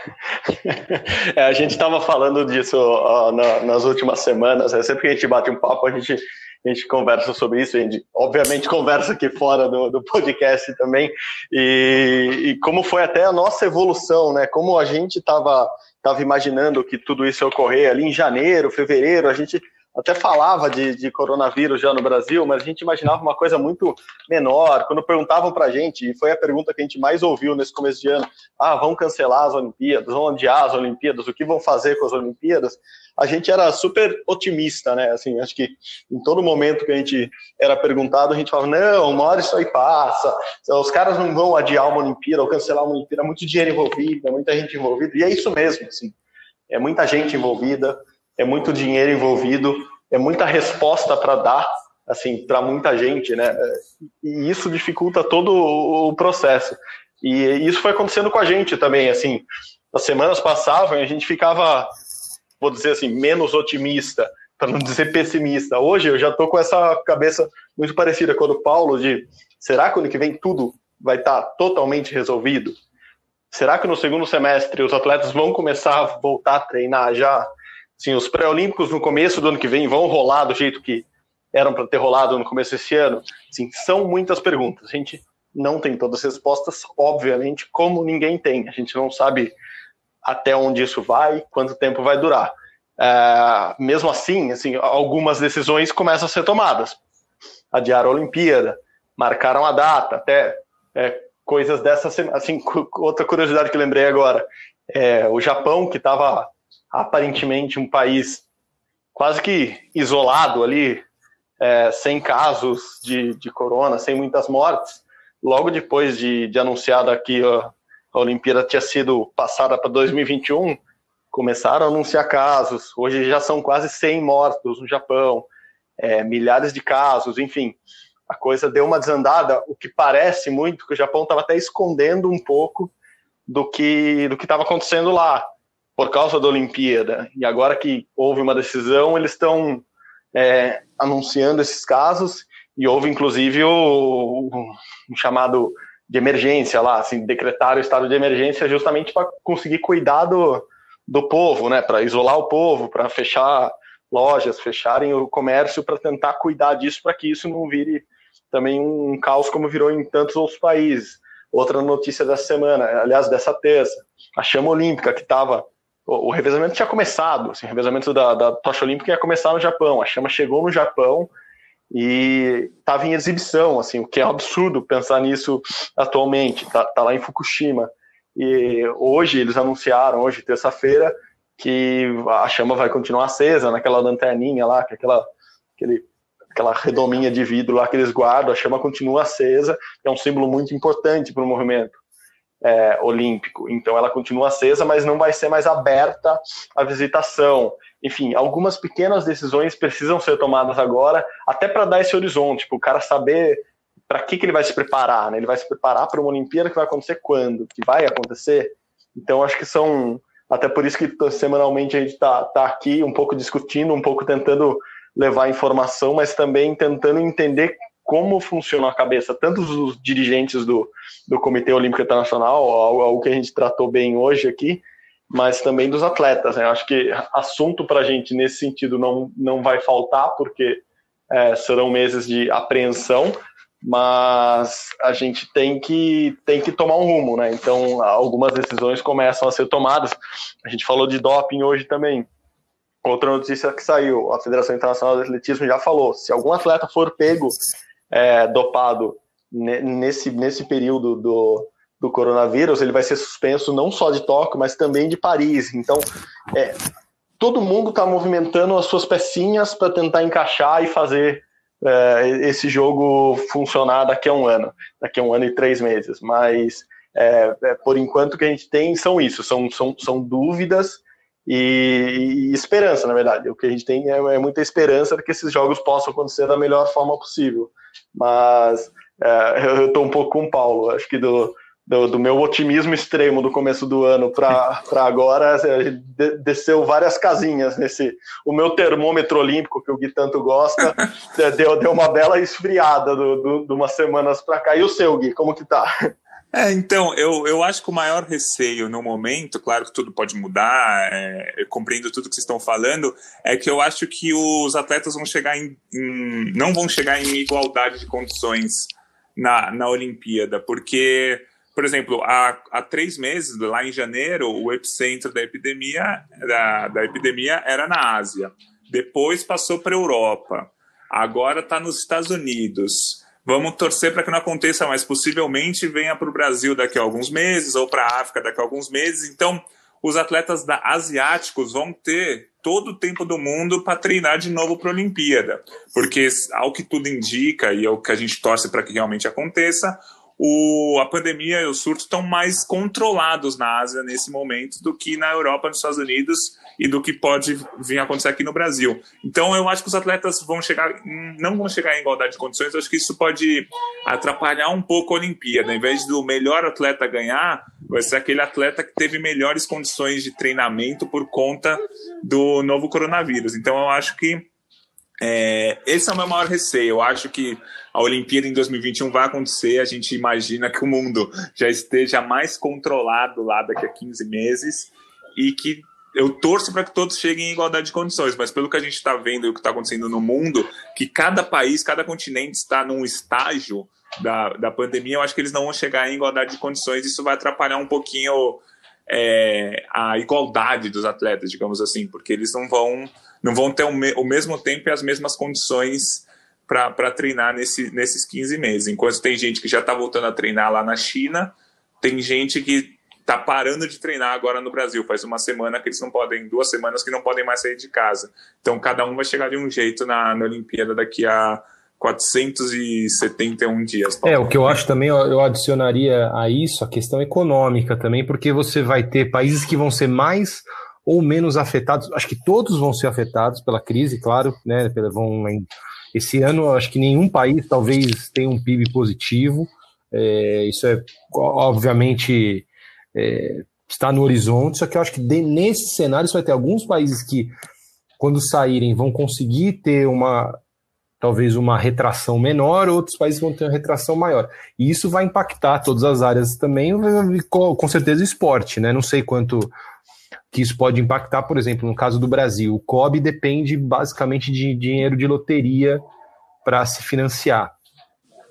É, a gente estava falando disso ó, na, nas últimas semanas. É, sempre que a gente bate um papo, a gente a gente conversa sobre isso, a gente obviamente conversa aqui fora do, do podcast também, e, e, como foi até a nossa evolução, né? Como a gente estava tava imaginando que tudo isso ia ocorrer ali em janeiro, fevereiro, a gente até falava de, de, coronavírus já no Brasil, mas a gente imaginava uma coisa muito menor. Quando perguntavam para a gente, e foi a pergunta que a gente mais ouviu nesse começo de ano: ah, vão cancelar as Olimpíadas, vão adiar as Olimpíadas, o que vão fazer com as Olimpíadas? A gente era super otimista, né? Assim, acho que em todo momento que a gente era perguntado, a gente falava: não, uma hora isso aí passa, os caras não vão adiar uma Olimpíada ou cancelar uma Olimpíada, é muito dinheiro envolvido, é muita gente envolvida, e é isso mesmo, assim, é muita gente envolvida é muito dinheiro envolvido, é muita resposta para dar, assim, para muita gente, né? E isso dificulta todo o processo. E isso foi acontecendo com a gente também, assim. As semanas passavam e a gente ficava, vou dizer assim, menos otimista, para não dizer pessimista. Hoje eu já estou com essa cabeça muito parecida com a do Paulo, de será que ano que vem tudo vai estar tá totalmente resolvido? Será que no segundo semestre os atletas vão começar a voltar a treinar já Sim, os pré-olímpicos no começo do ano que vem vão rolar do jeito que eram para ter rolado no começo desse ano? Sim, são muitas perguntas. A gente não tem todas as respostas, obviamente, como ninguém tem. A gente não sabe até onde isso vai, quanto tempo vai durar. É, mesmo assim, assim, algumas decisões começam a ser tomadas. Adiaram a Olimpíada, marcaram a data, até é, coisas dessa semana. Assim, outra curiosidade que lembrei agora, é, o Japão, que estava aparentemente um país quase que isolado ali, é, sem casos de, de corona, sem muitas mortes, logo depois de, de anunciada que a, a Olimpíada tinha sido passada para 2021, começaram a anunciar casos. Hoje já são quase 100 mortos no Japão, é, milhares de casos, enfim. A coisa deu uma desandada, o que parece muito que o Japão estava até escondendo um pouco do que do que estava acontecendo lá por causa da Olimpíada. E agora que houve uma decisão, eles estão é, anunciando esses casos e houve inclusive o, o, chamado de emergência lá, assim, decretar o estado de emergência justamente para conseguir cuidar do, do povo, né, para isolar o povo, para fechar lojas, fecharem o comércio, para tentar cuidar disso, para que isso não vire também um caos como virou em tantos outros países. Outra notícia dessa semana, aliás, dessa terça, a chama olímpica que estava o, revezamento tinha começado, assim, o revezamento da, da tocha olímpica ia começar no Japão. A chama chegou no Japão e estava em exibição, assim, o que é um absurdo pensar nisso atualmente. Tá, tá lá em Fukushima. E hoje eles anunciaram, hoje terça-feira, que a chama vai continuar acesa naquela lanterninha lá, que é aquela, aquele, aquela redominha de vidro lá que eles guardam, a chama continua acesa, é um símbolo muito importante para o movimento é, olímpico. Então ela continua acesa, mas não vai ser mais aberta à visitação. Enfim, algumas pequenas decisões precisam ser tomadas agora, até para dar esse horizonte, para o cara saber para que, que ele vai se preparar. Né? Ele vai se preparar para uma Olimpíada que vai acontecer quando? Que vai acontecer? Então acho que são. Até por isso que semanalmente a gente está tá aqui um pouco discutindo, um pouco tentando levar informação, mas também tentando entender como funciona a cabeça tanto dos dirigentes do, do Comitê Olímpico Internacional, algo que a gente tratou bem hoje aqui, mas também dos atletas. Né? Acho que assunto para a gente nesse sentido não, não vai faltar, porque é, serão meses de apreensão, mas a gente tem que, tem que tomar um rumo. Né? Então, algumas decisões começam a ser tomadas. A gente falou de doping hoje também. Outra notícia que saiu, a Federação Internacional de Atletismo já falou, se algum atleta for pego é, dopado nesse, nesse período do, do coronavírus, ele vai ser suspenso não só de Tóquio, mas também de Paris. Então, é, todo mundo está movimentando as suas pecinhas para tentar encaixar e fazer é, esse jogo funcionar daqui a um ano, daqui a um ano e três meses. Mas, é, é por enquanto, o que a gente tem são isso, são, são, são dúvidas e, e, esperança, na verdade. O que a gente tem é, é, muita esperança de que esses jogos possam acontecer da melhor forma possível. Mas é, eu estou um pouco com o Paulo. Acho que do, do, do meu otimismo extremo do começo do ano para agora, desceu várias casinhas nesse. O meu termômetro olímpico, que o Gui tanto gosta, deu, deu uma bela esfriada de do, do, umas semanas para cá. E o seu, Gui, como que tá? É, então, eu, eu acho que o maior receio no momento, claro que tudo pode mudar, é, eu compreendo tudo que vocês estão falando, é que eu acho que os atletas vão chegar em, em não vão chegar em igualdade de condições na, na Olimpíada, porque, por exemplo, há, há três meses, lá em janeiro, o epicentro da epidemia, da, da epidemia era na Ásia, depois passou para a Europa, agora está nos Estados Unidos. Vamos torcer para que não aconteça, mas possivelmente venha para o Brasil daqui a alguns meses ou para a África daqui a alguns meses. Então, os atletas da, asiáticos vão ter todo o tempo do mundo para treinar de novo para a Olimpíada, porque ao que tudo indica e é o que a gente torce para que realmente aconteça, o, a pandemia e o surto estão mais controlados na Ásia nesse momento do que na Europa, nos Estados Unidos e do que pode vir a acontecer aqui no Brasil. Então, eu acho que os atletas vão chegar, não vão chegar em igualdade de condições. Eu acho que isso pode atrapalhar um pouco a Olimpíada. Em vez do melhor atleta ganhar, vai ser aquele atleta que teve melhores condições de treinamento por conta do novo coronavírus. Então, eu acho que é, esse é o meu maior receio. Eu acho que a Olimpíada em 2021 vai acontecer. A gente imagina que o mundo já esteja mais controlado lá daqui a 15 meses e que eu torço para que todos cheguem em igualdade de condições, mas pelo que a gente está vendo e o que está acontecendo no mundo, que cada país, cada continente está num estágio da, da pandemia, eu acho que eles não vão chegar em igualdade de condições. Isso vai atrapalhar um pouquinho é, a igualdade dos atletas, digamos assim, porque eles não vão, não vão ter o, me, o mesmo tempo e as mesmas condições para treinar nesse, nesses 15 meses. Enquanto tem gente que já está voltando a treinar lá na China, tem gente que está parando de treinar agora no Brasil. Faz uma semana que eles não podem, duas semanas que não podem mais sair de casa. Então cada um vai chegar de um jeito na, na Olimpíada daqui a 471 dias. É, o que eu acho também, eu adicionaria a isso a questão econômica também, porque você vai ter países que vão ser mais ou menos afetados, acho que todos vão ser afetados pela crise, claro, né, vão, esse ano acho que nenhum país talvez tenha um PIB positivo, é, isso é obviamente é, está no horizonte, só que eu acho que de, nesse cenário você vai ter alguns países que quando saírem vão conseguir ter uma talvez uma retração menor, outros países vão ter uma retração maior. E isso vai impactar todas as áreas também, com certeza o esporte, né? Não sei quanto que isso pode impactar, por exemplo, no caso do Brasil, o COB depende basicamente de dinheiro de loteria para se financiar.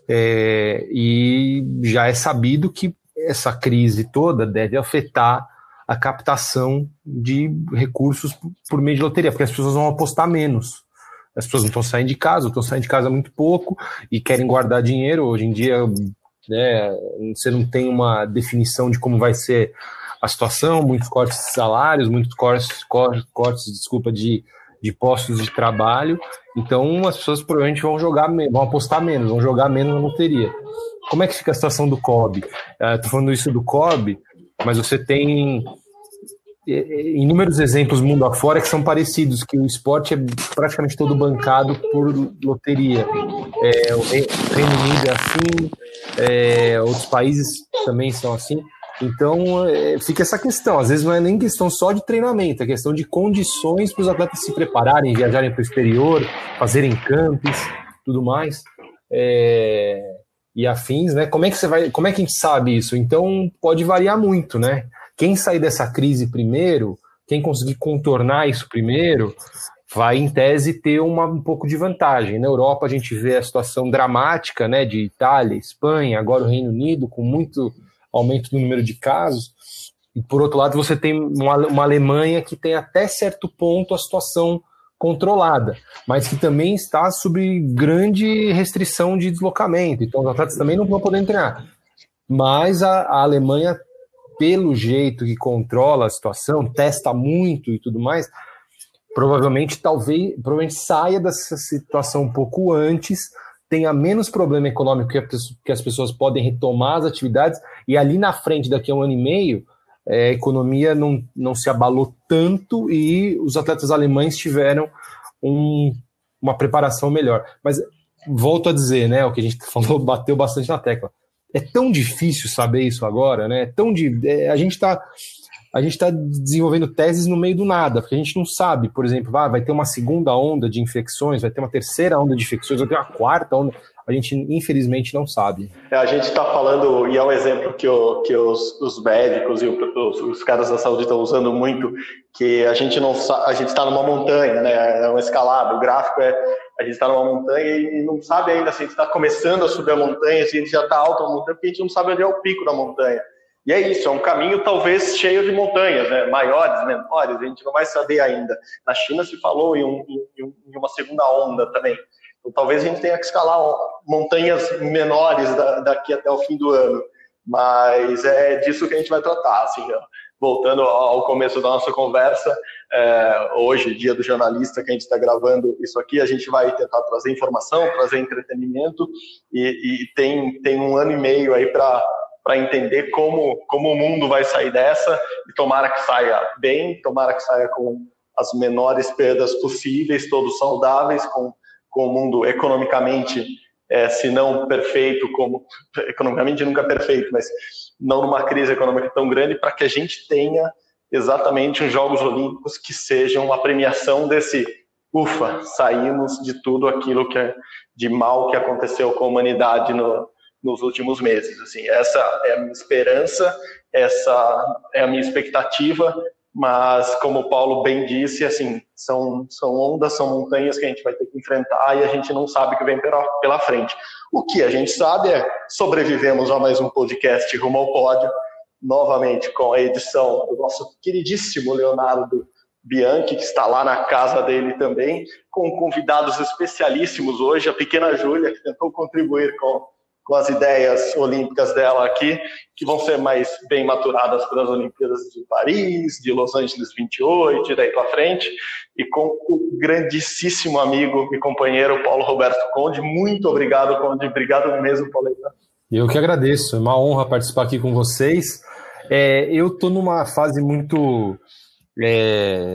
É, e já é sabido que essa crise toda deve afetar a captação de recursos por meio de loteria, porque as pessoas vão apostar menos as pessoas não estão saindo de casa, estão saindo de casa muito pouco e querem guardar dinheiro. Hoje em dia, né, você não tem uma definição de como vai ser a situação, muitos cortes de salários, muitos cortes, cortes, cortes desculpa, de, de postos de trabalho. Então, as pessoas provavelmente vão jogar, vão apostar menos, vão jogar menos na loteria. Como é que fica a situação do COB? Estou uh, falando isso do COB, mas você tem inúmeros exemplos mundo afora que são parecidos, que o esporte é praticamente todo bancado por loteria. É, o Reino Unido é assim, é, outros países também são assim. Então é, fica essa questão. Às vezes não é nem questão só de treinamento, é questão de condições para os atletas se prepararem, viajarem para o exterior, fazerem campos, tudo mais. É, e afins, né? Como é que você vai? Como é que a gente sabe isso? Então pode variar muito, né? Quem sair dessa crise primeiro, quem conseguir contornar isso primeiro, vai, em tese, ter uma, um pouco de vantagem. Na Europa, a gente vê a situação dramática né, de Itália, Espanha, agora o Reino Unido, com muito aumento do número de casos. E, por outro lado, você tem uma, uma Alemanha que tem até certo ponto a situação controlada, mas que também está sob grande restrição de deslocamento. Então, os atletas também não vão poder treinar. Mas a, a Alemanha pelo jeito que controla a situação, testa muito e tudo mais, provavelmente talvez provavelmente saia dessa situação um pouco antes, tenha menos problema econômico que as pessoas podem retomar as atividades e ali na frente, daqui a um ano e meio, é, a economia não, não se abalou tanto e os atletas alemães tiveram um, uma preparação melhor. Mas volto a dizer, né, o que a gente falou, bateu bastante na tecla é tão difícil saber isso agora, né? É tão de, é, a gente está a gente está desenvolvendo teses no meio do nada, porque a gente não sabe, por exemplo, ah, vai ter uma segunda onda de infecções, vai ter uma terceira onda de infecções, vai ter uma quarta onda. A gente, infelizmente, não sabe. É, a gente está falando, e é um exemplo que, o, que os, os médicos e os, os, caras da saúde estão usando muito, que a gente não a gente está numa montanha, né? É uma escalada. O gráfico é a gente está numa montanha e não sabe ainda se a gente está começando a subir a montanha, se a gente já está alto na montanha, porque a gente não sabe onde é o pico da montanha. E é isso, é um caminho talvez cheio de montanhas, né? maiores, menores, a gente não vai saber ainda. Na China se falou em, um, em uma segunda onda também. Então, talvez a gente tenha que escalar montanhas menores daqui até o fim do ano. Mas é disso que a gente vai tratar. Assim, voltando ao começo da nossa conversa, é, hoje, dia do jornalista, que a gente está gravando isso aqui, a gente vai tentar trazer informação, trazer entretenimento, e, e tem, tem um ano e meio aí para para entender como, como o mundo vai sair dessa. E tomara que saia bem, tomara que saia com as menores perdas possíveis, todos saudáveis, com, com o mundo economicamente, é, se não perfeito, como economicamente nunca perfeito, mas não numa crise econômica tão grande, para que a gente tenha exatamente os Jogos Olímpicos que sejam a premiação desse ufa, saímos de tudo aquilo que é de mal que aconteceu com a humanidade no, nos últimos meses. Assim, essa é a minha esperança, essa é a minha expectativa, mas como o Paulo bem disse, assim, são, são ondas, são montanhas que a gente vai ter que enfrentar e a gente não sabe o que vem pela, pela frente. O que a gente sabe é sobrevivemos a mais um podcast rumo ao pódio, novamente com a edição do nosso queridíssimo Leonardo Bianchi, que está lá na casa dele também, com convidados especialíssimos hoje, a pequena Júlia, que tentou contribuir com com as ideias olímpicas dela aqui, que vão ser mais bem maturadas para as Olimpíadas de Paris, de Los Angeles 28 e daí para frente, e com o grandíssimo amigo e companheiro Paulo Roberto Conde. Muito obrigado, Conde. Obrigado mesmo, Pauleta. Eu que agradeço. É uma honra participar aqui com vocês. É, eu estou numa fase muito é,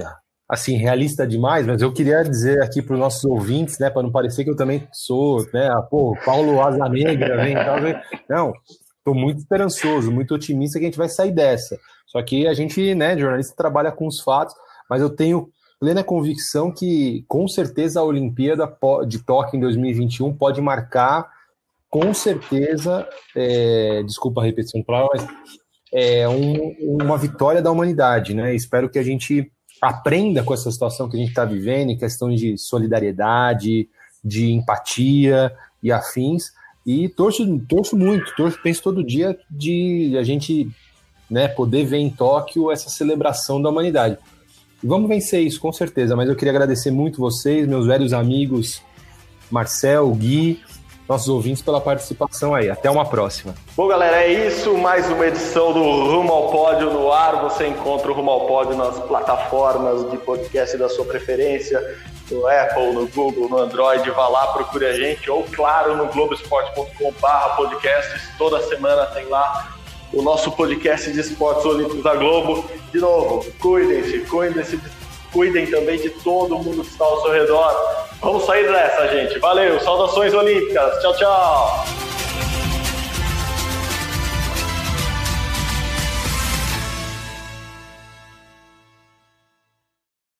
assim, realista demais, mas eu queria dizer aqui para os nossos ouvintes, né, para não parecer que eu também sou, né, ah, pô, Paulo Asa Negra, vem, tal, vem. não, estou muito esperançoso, muito otimista que a gente vai sair dessa. Só que a gente, né, jornalista trabalha com os fatos, mas eu tenho plena convicção que, com certeza, a Olimpíada de Tóquio em 2021 pode marcar, com certeza, é, desculpa a repetição mas é um, uma vitória da humanidade, né? Espero que a gente aprenda com essa situação que a gente está vivendo, em questão de solidariedade, de empatia e afins. E torço, torço muito, torço, penso todo dia de a gente né, poder ver em Tóquio essa celebração da humanidade. Vamos vencer isso, com certeza. Mas eu queria agradecer muito vocês, meus velhos amigos Marcel, Gui, nossos ouvintes pela participação aí. Até uma próxima. Bom, galera, é isso. Mais uma edição do Rumo ao Pódio no ar. Você encontra o Rumo ao Pódio nas plataformas de podcast da sua preferência, no Apple, no Google, no Android. Vá lá, procure a gente. Ou, claro, no globesport.com.br podcasts. Toda semana tem lá o nosso podcast de esportes olímpicos da Globo. De novo, cuidem-se, cuidem-se cuidem também de todo mundo que está ao seu redor. Vamos sair dessa, gente. Valeu, saudações olímpicas. Tchau, tchau.